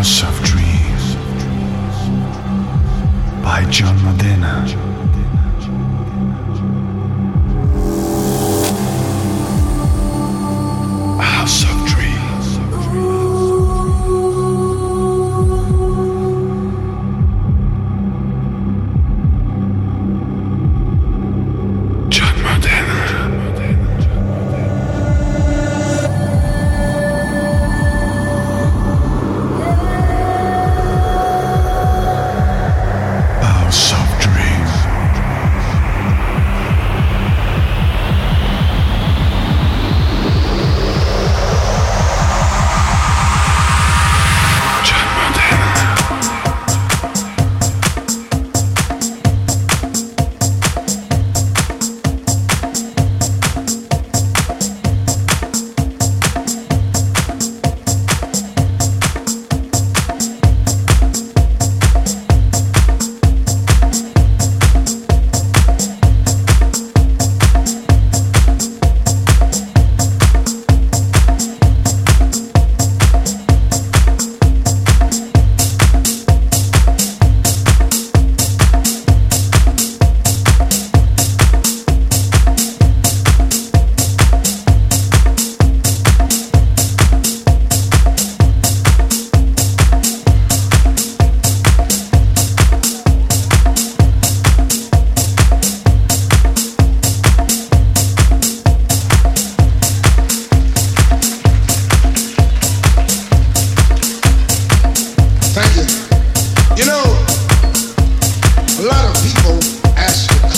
house of dreams.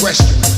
question.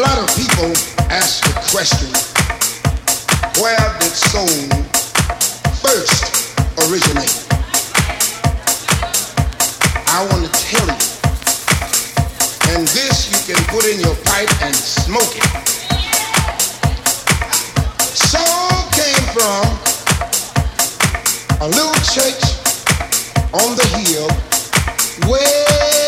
lot of people ask the question, where did soul first originate? I want to tell you, and this you can put in your pipe and smoke it. Soul came from a little church on the hill where.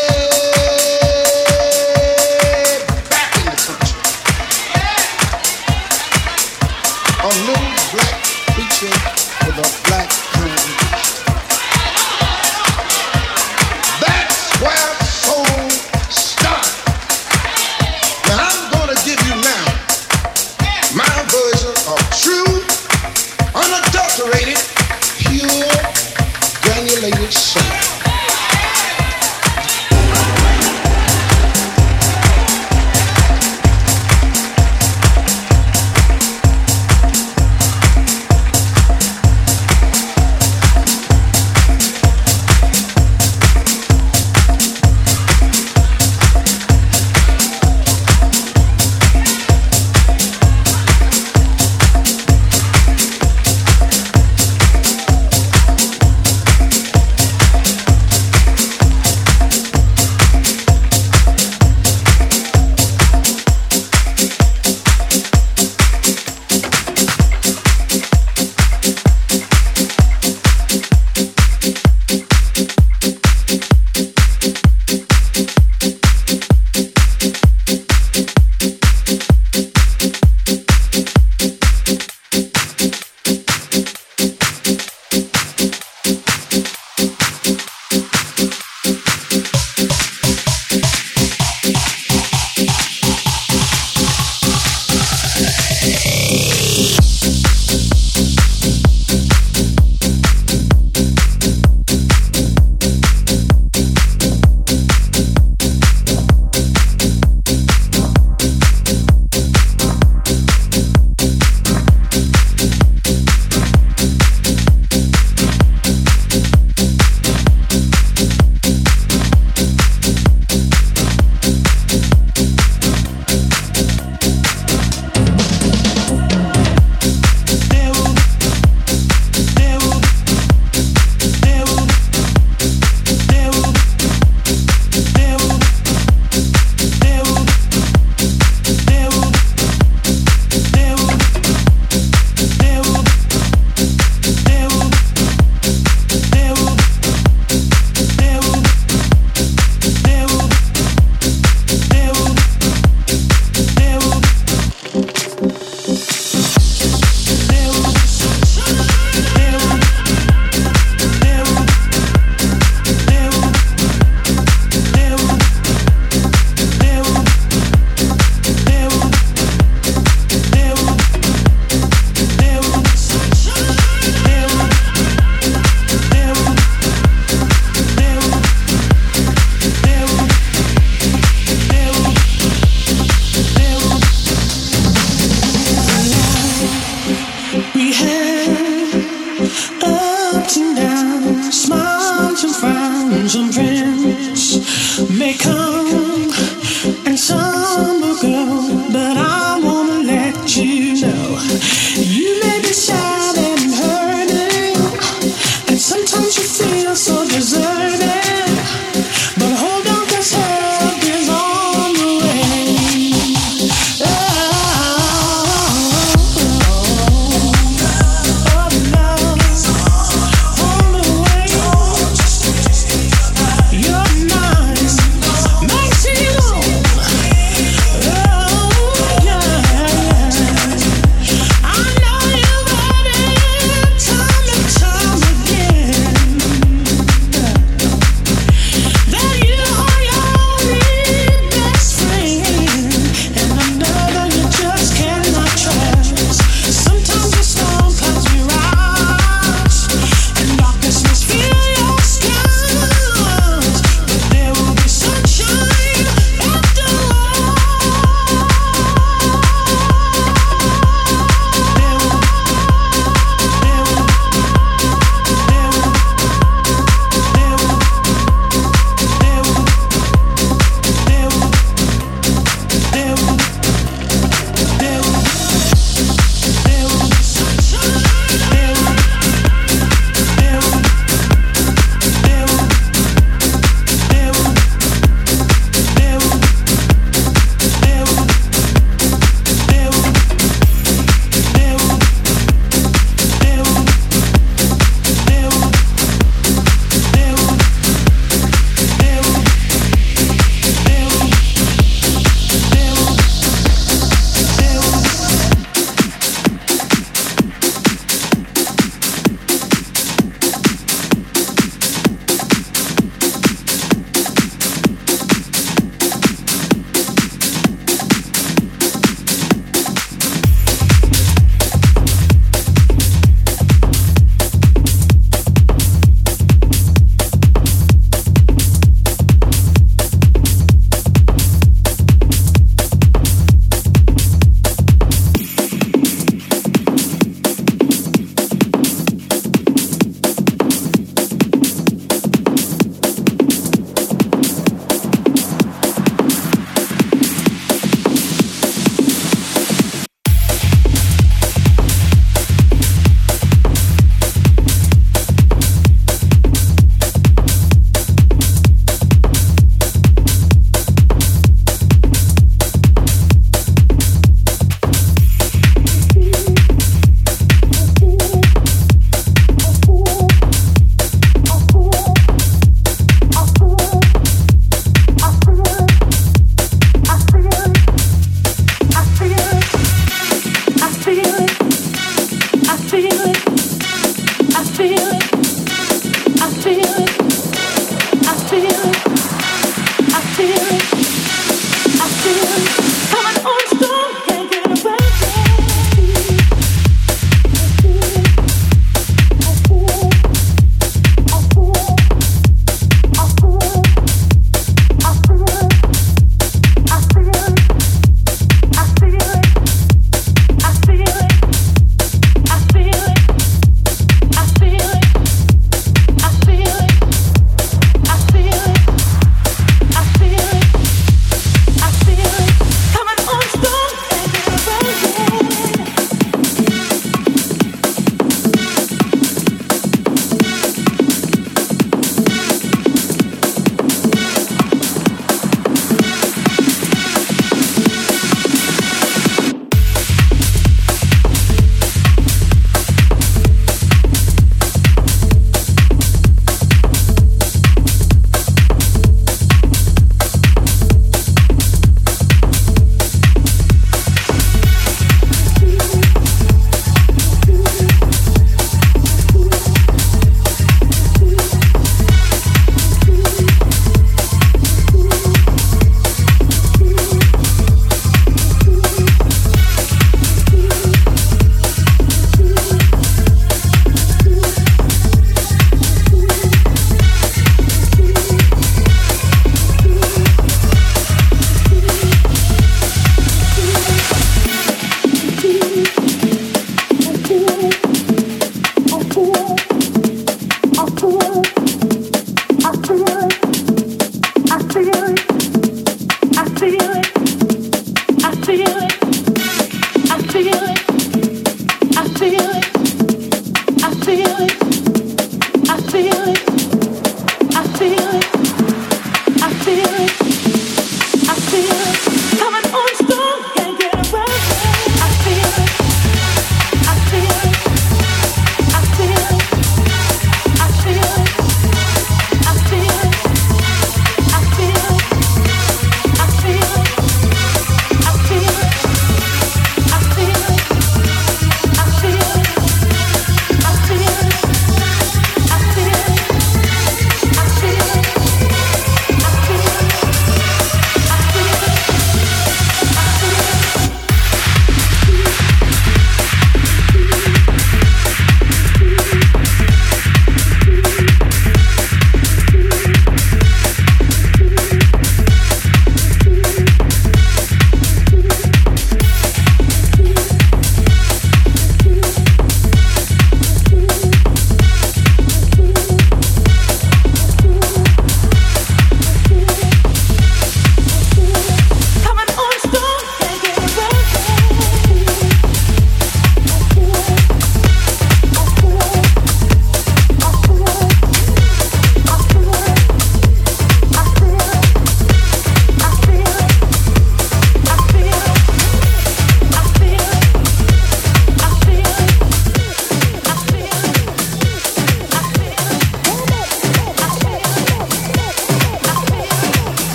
That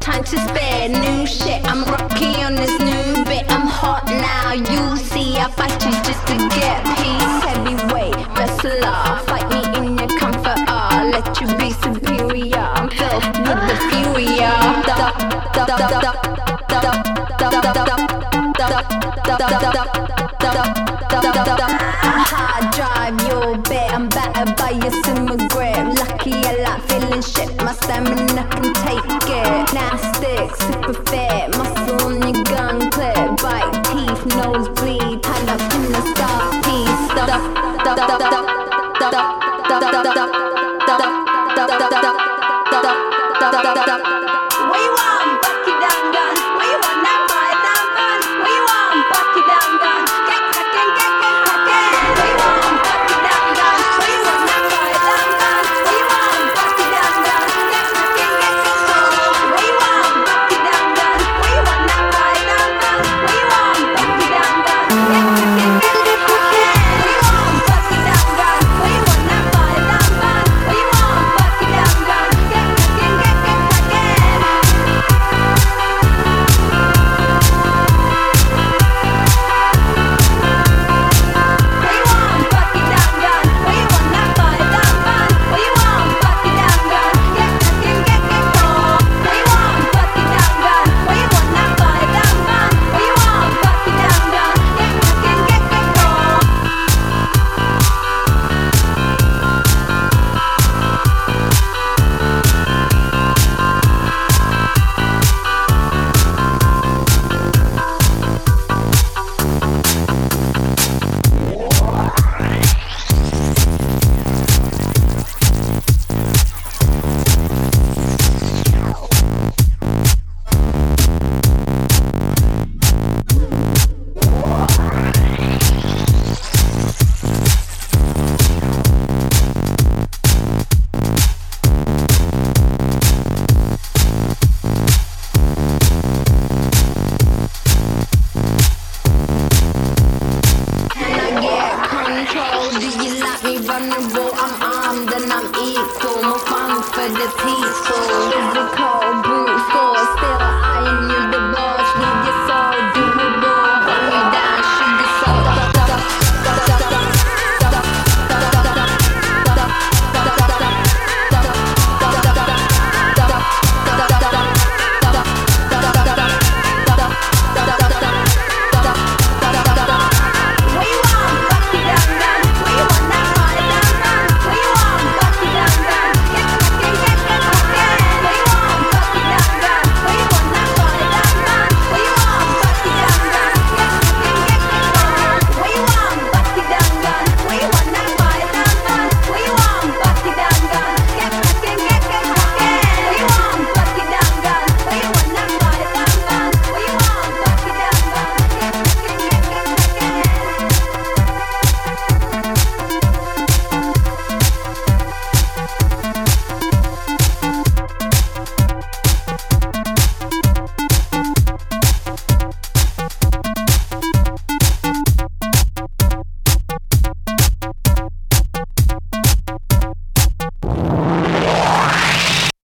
Time to spare new shit. I'm rocking on this new bit. I'm hot now. You see, I fight you just to get peace. Heavyweight wrestler, fight me in your comfort. Let you be superior. I'm filled with the fury. I drive your bed, I'm better by your summer grip. Lucky I like feeling shit, my stamina can take it. Now stick, super fit, muscle on your gun clip. Bite teeth, nose bleed, tied up in the star piece.